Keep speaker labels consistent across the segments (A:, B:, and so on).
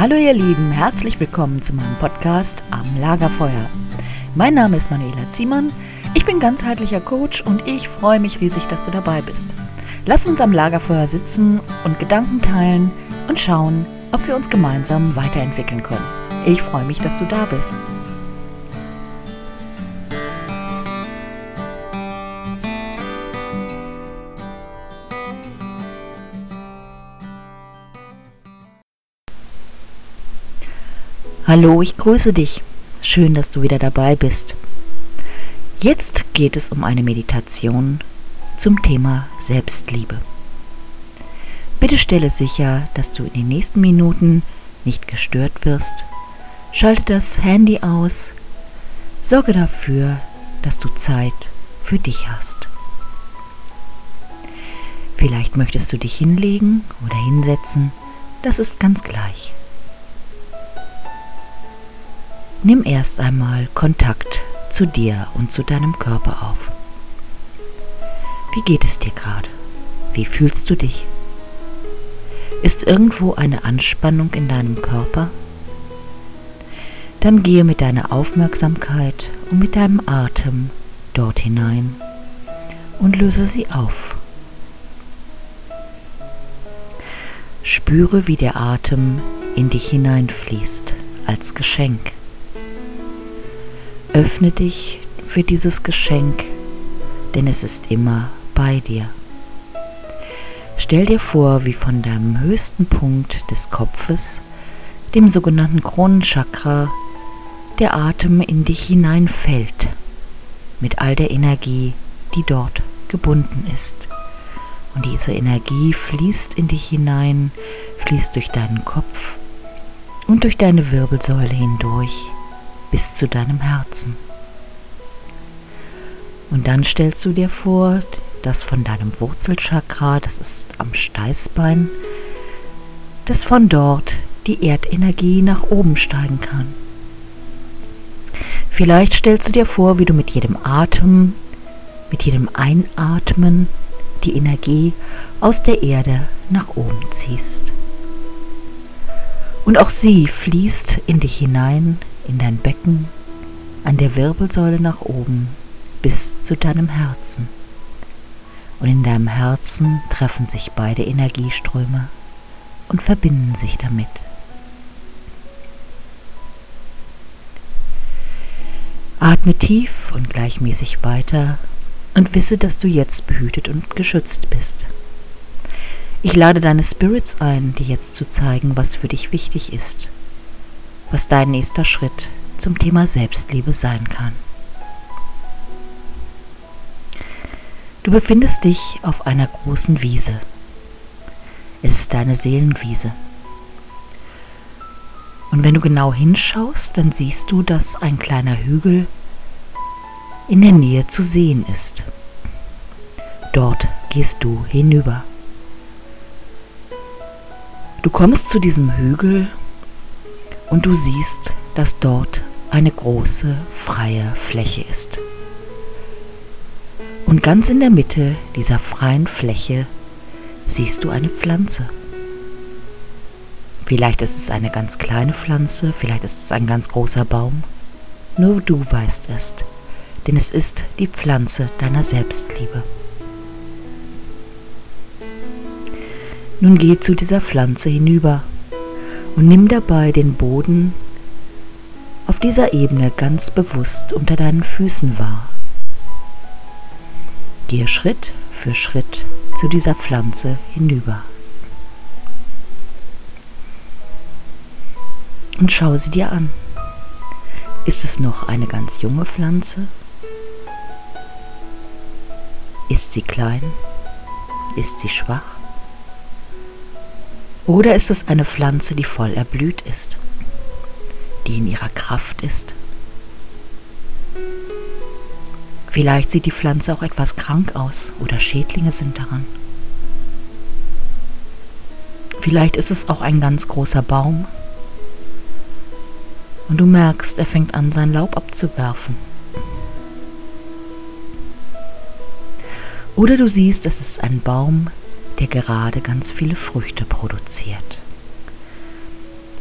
A: Hallo ihr Lieben, herzlich willkommen zu meinem Podcast Am Lagerfeuer. Mein Name ist Manuela Ziemann, ich bin ganzheitlicher Coach und ich freue mich riesig, dass du dabei bist. Lass uns am Lagerfeuer sitzen und Gedanken teilen und schauen, ob wir uns gemeinsam weiterentwickeln können. Ich freue mich, dass du da bist. Hallo, ich grüße dich. Schön, dass du wieder dabei bist. Jetzt geht es um eine Meditation zum Thema Selbstliebe. Bitte stelle sicher, dass du in den nächsten Minuten nicht gestört wirst. Schalte das Handy aus. Sorge dafür, dass du Zeit für dich hast. Vielleicht möchtest du dich hinlegen oder hinsetzen. Das ist ganz gleich. Nimm erst einmal Kontakt zu dir und zu deinem Körper auf. Wie geht es dir gerade? Wie fühlst du dich? Ist irgendwo eine Anspannung in deinem Körper? Dann gehe mit deiner Aufmerksamkeit und mit deinem Atem dort hinein und löse sie auf. Spüre, wie der Atem in dich hineinfließt als Geschenk. Öffne dich für dieses Geschenk, denn es ist immer bei dir. Stell dir vor, wie von deinem höchsten Punkt des Kopfes, dem sogenannten Kronenchakra, der Atem in dich hineinfällt, mit all der Energie, die dort gebunden ist. Und diese Energie fließt in dich hinein, fließt durch deinen Kopf und durch deine Wirbelsäule hindurch bis zu deinem Herzen. Und dann stellst du dir vor, dass von deinem Wurzelchakra, das ist am Steißbein, dass von dort die Erdenergie nach oben steigen kann. Vielleicht stellst du dir vor, wie du mit jedem Atem, mit jedem Einatmen die Energie aus der Erde nach oben ziehst. Und auch sie fließt in dich hinein, in dein Becken, an der Wirbelsäule nach oben bis zu deinem Herzen. Und in deinem Herzen treffen sich beide Energieströme und verbinden sich damit. Atme tief und gleichmäßig weiter und wisse, dass du jetzt behütet und geschützt bist. Ich lade deine Spirits ein, dir jetzt zu zeigen, was für dich wichtig ist was dein nächster Schritt zum Thema Selbstliebe sein kann. Du befindest dich auf einer großen Wiese. Es ist deine Seelenwiese. Und wenn du genau hinschaust, dann siehst du, dass ein kleiner Hügel in der Nähe zu sehen ist. Dort gehst du hinüber. Du kommst zu diesem Hügel und du siehst, dass dort eine große freie Fläche ist. Und ganz in der Mitte dieser freien Fläche siehst du eine Pflanze. Vielleicht ist es eine ganz kleine Pflanze, vielleicht ist es ein ganz großer Baum. Nur du weißt es, denn es ist die Pflanze deiner Selbstliebe. Nun geh zu dieser Pflanze hinüber und nimm dabei den Boden auf dieser Ebene ganz bewusst unter deinen Füßen wahr. Gehe Schritt für Schritt zu dieser Pflanze hinüber. Und schau sie dir an. Ist es noch eine ganz junge Pflanze? Ist sie klein? Ist sie schwach? Oder ist es eine Pflanze, die voll erblüht ist, die in ihrer Kraft ist? Vielleicht sieht die Pflanze auch etwas krank aus oder Schädlinge sind daran. Vielleicht ist es auch ein ganz großer Baum und du merkst, er fängt an, sein Laub abzuwerfen. Oder du siehst, es ist ein Baum, der gerade ganz viele Früchte produziert.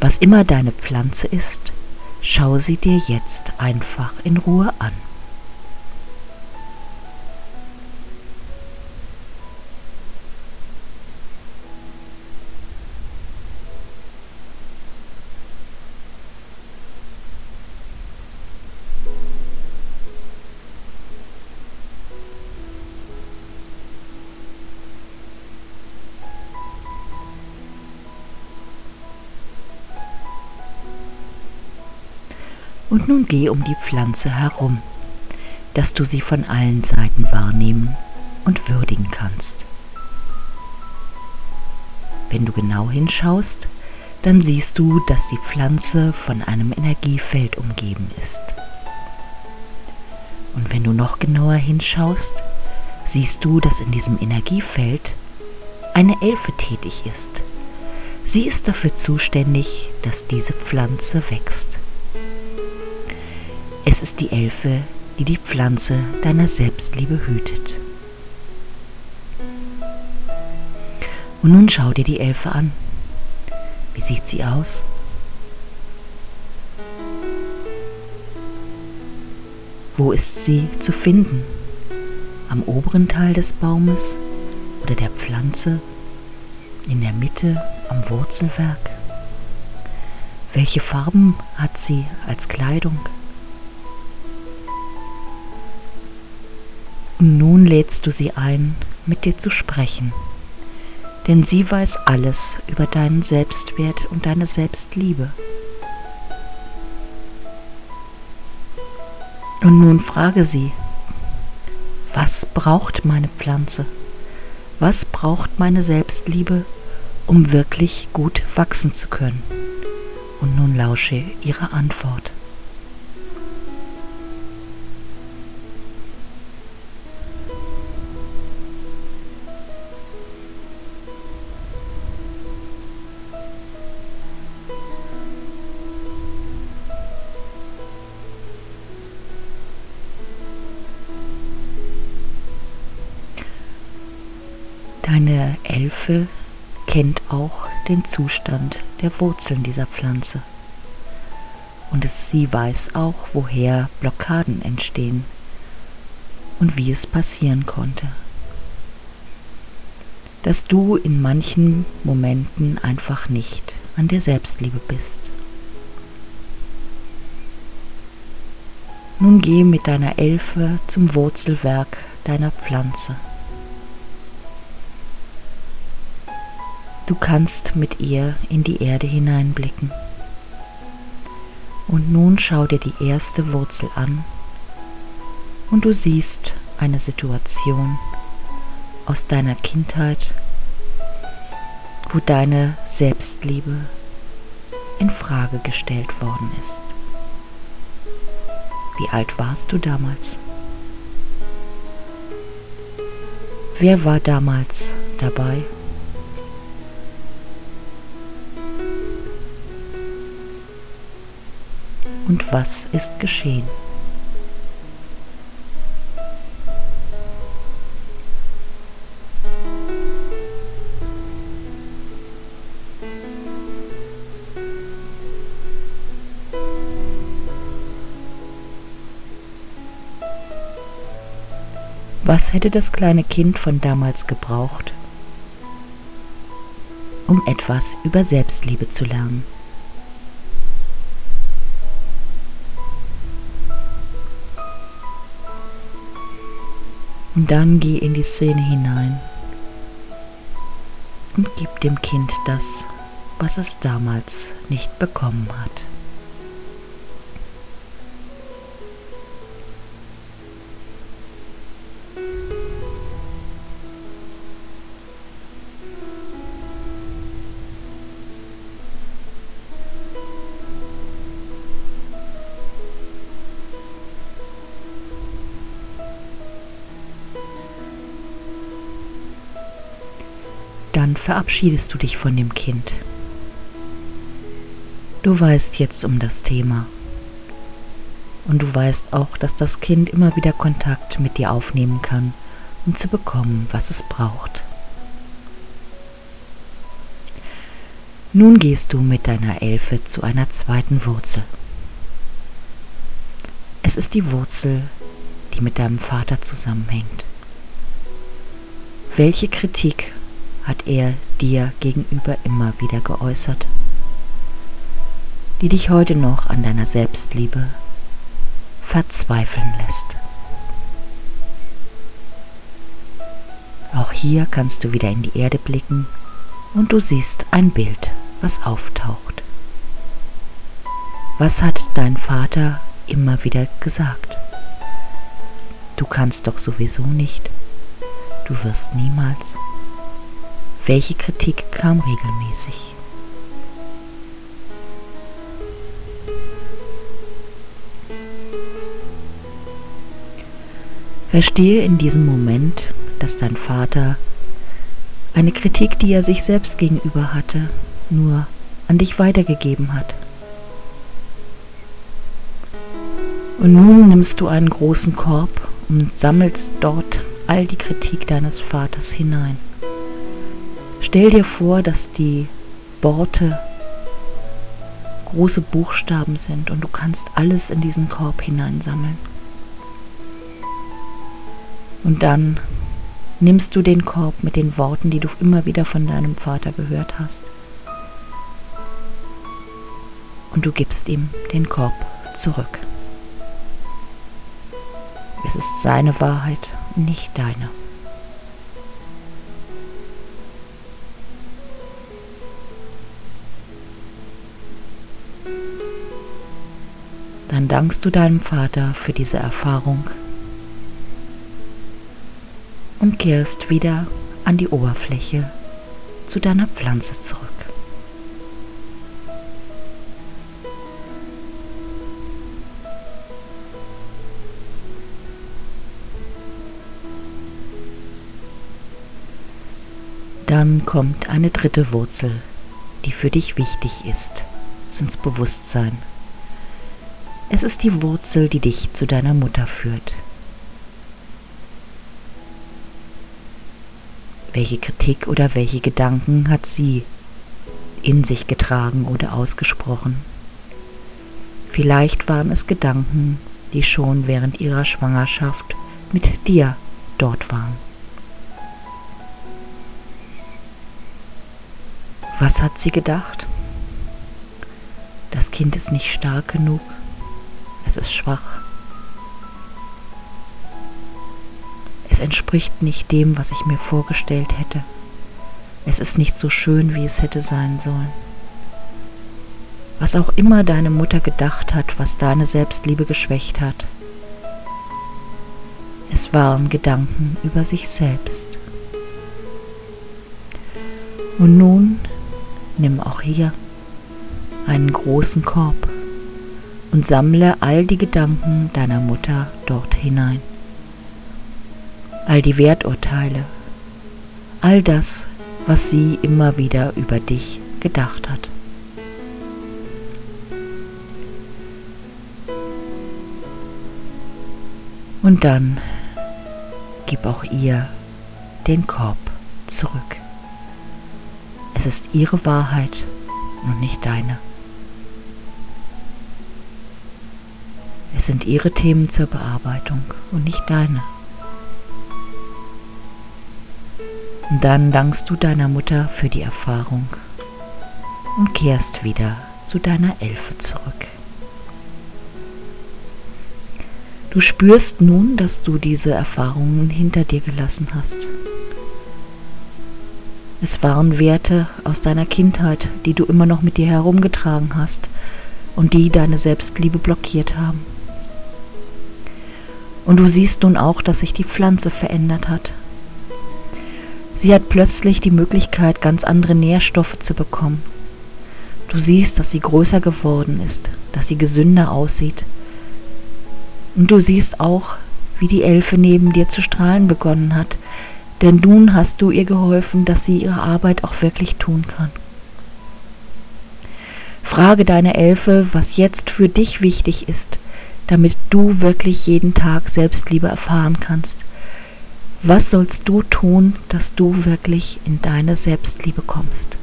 A: Was immer deine Pflanze ist, schau sie dir jetzt einfach in Ruhe an. Und nun geh um die Pflanze herum, dass du sie von allen Seiten wahrnehmen und würdigen kannst. Wenn du genau hinschaust, dann siehst du, dass die Pflanze von einem Energiefeld umgeben ist. Und wenn du noch genauer hinschaust, siehst du, dass in diesem Energiefeld eine Elfe tätig ist. Sie ist dafür zuständig, dass diese Pflanze wächst. Es ist die Elfe, die die Pflanze deiner Selbstliebe hütet. Und nun schau dir die Elfe an. Wie sieht sie aus? Wo ist sie zu finden? Am oberen Teil des Baumes oder der Pflanze? In der Mitte, am Wurzelwerk? Welche Farben hat sie als Kleidung? Und nun lädst du sie ein, mit dir zu sprechen, denn sie weiß alles über deinen Selbstwert und deine Selbstliebe. Und nun frage sie, was braucht meine Pflanze? Was braucht meine Selbstliebe, um wirklich gut wachsen zu können? Und nun lausche ihre Antwort. Deine Elfe kennt auch den Zustand der Wurzeln dieser Pflanze. Und es, sie weiß auch, woher Blockaden entstehen und wie es passieren konnte. Dass du in manchen Momenten einfach nicht an dir Selbstliebe bist. Nun geh mit deiner Elfe zum Wurzelwerk deiner Pflanze. Du kannst mit ihr in die Erde hineinblicken. Und nun schau dir die erste Wurzel an und du siehst eine Situation aus deiner Kindheit, wo deine Selbstliebe in Frage gestellt worden ist. Wie alt warst du damals? Wer war damals dabei? Und was ist geschehen. Was hätte das kleine Kind von damals gebraucht, um etwas über Selbstliebe zu lernen? Und dann geh in die Szene hinein und gib dem Kind das, was es damals nicht bekommen hat. Dann verabschiedest du dich von dem Kind. Du weißt jetzt um das Thema. Und du weißt auch, dass das Kind immer wieder Kontakt mit dir aufnehmen kann, um zu bekommen, was es braucht. Nun gehst du mit deiner Elfe zu einer zweiten Wurzel. Es ist die Wurzel, die mit deinem Vater zusammenhängt. Welche Kritik hat er dir gegenüber immer wieder geäußert, die dich heute noch an deiner Selbstliebe verzweifeln lässt? Auch hier kannst du wieder in die Erde blicken und du siehst ein Bild, was auftaucht. Was hat dein Vater immer wieder gesagt? Du kannst doch sowieso nicht. Du wirst niemals. Welche Kritik kam regelmäßig? Verstehe in diesem Moment, dass dein Vater eine Kritik, die er sich selbst gegenüber hatte, nur an dich weitergegeben hat. Und nun nimmst du einen großen Korb und sammelst dort all die Kritik deines Vaters hinein. Stell dir vor, dass die Worte große Buchstaben sind und du kannst alles in diesen Korb hineinsammeln. Und dann nimmst du den Korb mit den Worten, die du immer wieder von deinem Vater gehört hast. Und du gibst ihm den Korb zurück. Es ist seine Wahrheit, nicht deine. Dann dankst du deinem Vater für diese Erfahrung und kehrst wieder an die Oberfläche zu deiner Pflanze zurück. Dann kommt eine dritte Wurzel, die für dich wichtig ist, ins Bewusstsein. Es ist die Wurzel, die dich zu deiner Mutter führt. Welche Kritik oder welche Gedanken hat sie in sich getragen oder ausgesprochen? Vielleicht waren es Gedanken, die schon während ihrer Schwangerschaft mit dir dort waren. Was hat sie gedacht? Das Kind ist nicht stark genug, es ist schwach. Es entspricht nicht dem, was ich mir vorgestellt hätte. Es ist nicht so schön, wie es hätte sein sollen. Was auch immer deine Mutter gedacht hat, was deine Selbstliebe geschwächt hat. Es waren Gedanken über sich selbst. Und nun nimm auch hier einen großen Korb und sammle all die Gedanken deiner Mutter dort hinein all die Werturteile, all das, was sie immer wieder über dich gedacht hat. Und dann gib auch ihr den Korb zurück. Es ist ihre Wahrheit und nicht deine. Sind ihre Themen zur Bearbeitung und nicht deine. Und dann dankst du deiner Mutter für die Erfahrung und kehrst wieder zu deiner Elfe zurück. Du spürst nun, dass du diese Erfahrungen hinter dir gelassen hast. Es waren Werte aus deiner Kindheit, die du immer noch mit dir herumgetragen hast und die deine Selbstliebe blockiert haben. Und du siehst nun auch, dass sich die Pflanze verändert hat, Sie hat plötzlich die Möglichkeit, ganz andere Nährstoffe zu bekommen. Du siehst, dass sie größer geworden ist, dass sie gesünder aussieht. Und du siehst auch, wie die Elfe neben dir zu strahlen begonnen hat, denn nun hast du ihr geholfen, dass sie ihre Arbeit auch wirklich tun kann. Frage deine Elfe, was jetzt für dich wichtig ist, damit du wirklich jeden Tag Selbstliebe erfahren kannst. Was sollst du tun, dass du wirklich in deine Selbstliebe kommst?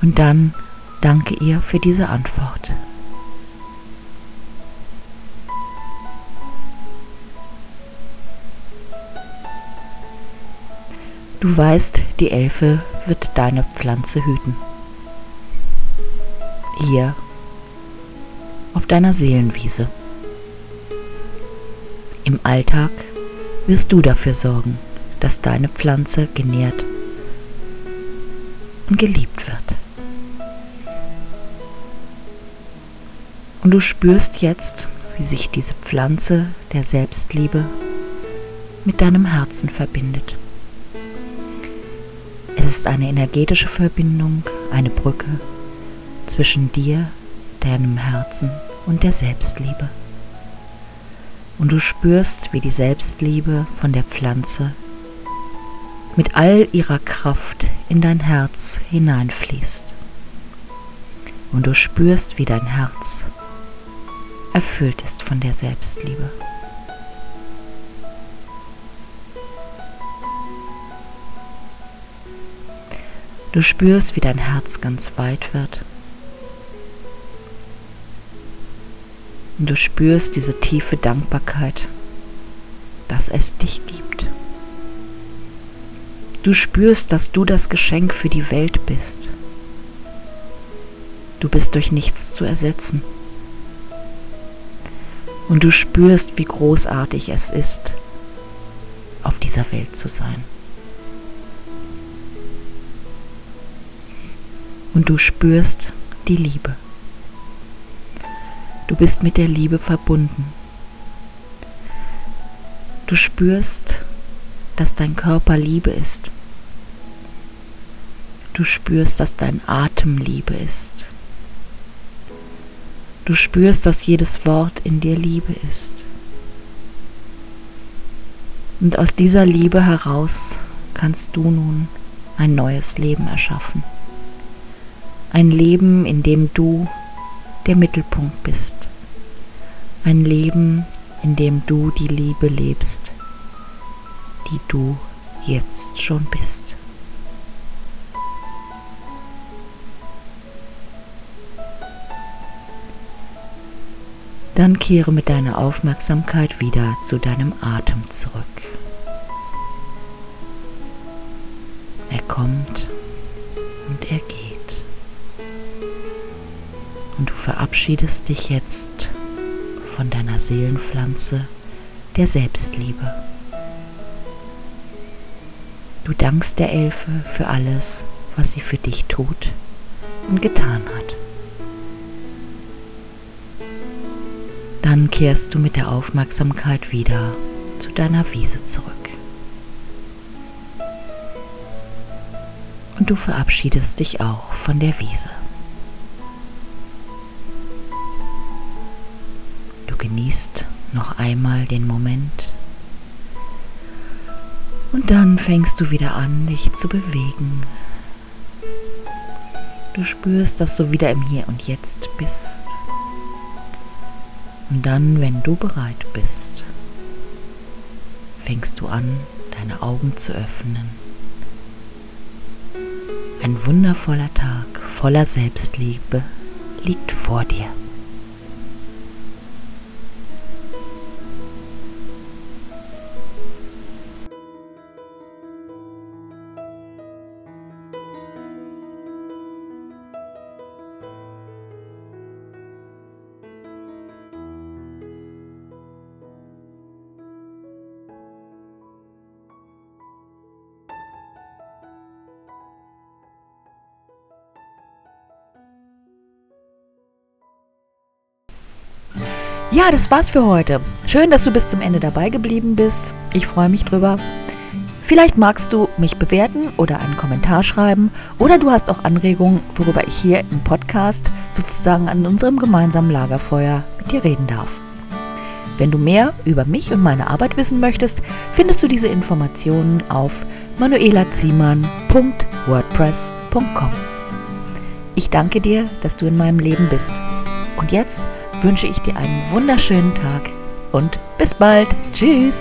A: Und dann danke ihr für diese Antwort. Du weißt, die Elfe wird deine Pflanze hüten. Hier auf deiner Seelenwiese. Im Alltag wirst du dafür sorgen, dass deine Pflanze genährt und geliebt wird. Und du spürst jetzt, wie sich diese Pflanze der Selbstliebe mit deinem Herzen verbindet. Es ist eine energetische Verbindung, eine Brücke zwischen dir, deinem Herzen und der Selbstliebe. Und du spürst, wie die Selbstliebe von der Pflanze mit all ihrer Kraft in dein Herz hineinfließt. Und du spürst, wie dein Herz erfüllt ist von der Selbstliebe. Du spürst, wie dein Herz ganz weit wird. Und du spürst diese tiefe Dankbarkeit, dass es dich gibt. Du spürst, dass du das Geschenk für die Welt bist. Du bist durch nichts zu ersetzen. Und du spürst, wie großartig es ist, auf dieser Welt zu sein. Und du spürst die Liebe. Du bist mit der Liebe verbunden. Du spürst, dass dein Körper Liebe ist. Du spürst, dass dein Atem Liebe ist. Du spürst, dass jedes Wort in dir Liebe ist. Und aus dieser Liebe heraus kannst du nun ein neues Leben erschaffen. Ein Leben, in dem du der Mittelpunkt bist. Ein Leben, in dem du die Liebe lebst, die du jetzt schon bist. Dann kehre mit deiner Aufmerksamkeit wieder zu deinem Atem zurück. Er kommt und er geht. Und du verabschiedest dich jetzt von deiner Seelenpflanze der Selbstliebe. Du dankst der Elfe für alles, was sie für dich tut und getan hat. Dann kehrst du mit der Aufmerksamkeit wieder zu deiner Wiese zurück. Und du verabschiedest dich auch von der Wiese. Genießt noch einmal den Moment und dann fängst du wieder an, dich zu bewegen. Du spürst, dass du wieder im Hier und Jetzt bist. Und dann, wenn du bereit bist, fängst du an, deine Augen zu öffnen. Ein wundervoller Tag voller Selbstliebe liegt vor dir. Ja, das war's für heute. Schön, dass du bis zum Ende dabei geblieben bist. Ich freue mich drüber. Vielleicht magst du mich bewerten oder einen Kommentar schreiben oder du hast auch Anregungen, worüber ich hier im Podcast sozusagen an unserem gemeinsamen Lagerfeuer mit dir reden darf. Wenn du mehr über mich und meine Arbeit wissen möchtest, findest du diese Informationen auf manuelaziemann.wordpress.com. Ich danke dir, dass du in meinem Leben bist. Und jetzt wünsche ich dir einen wunderschönen Tag und bis bald. Tschüss.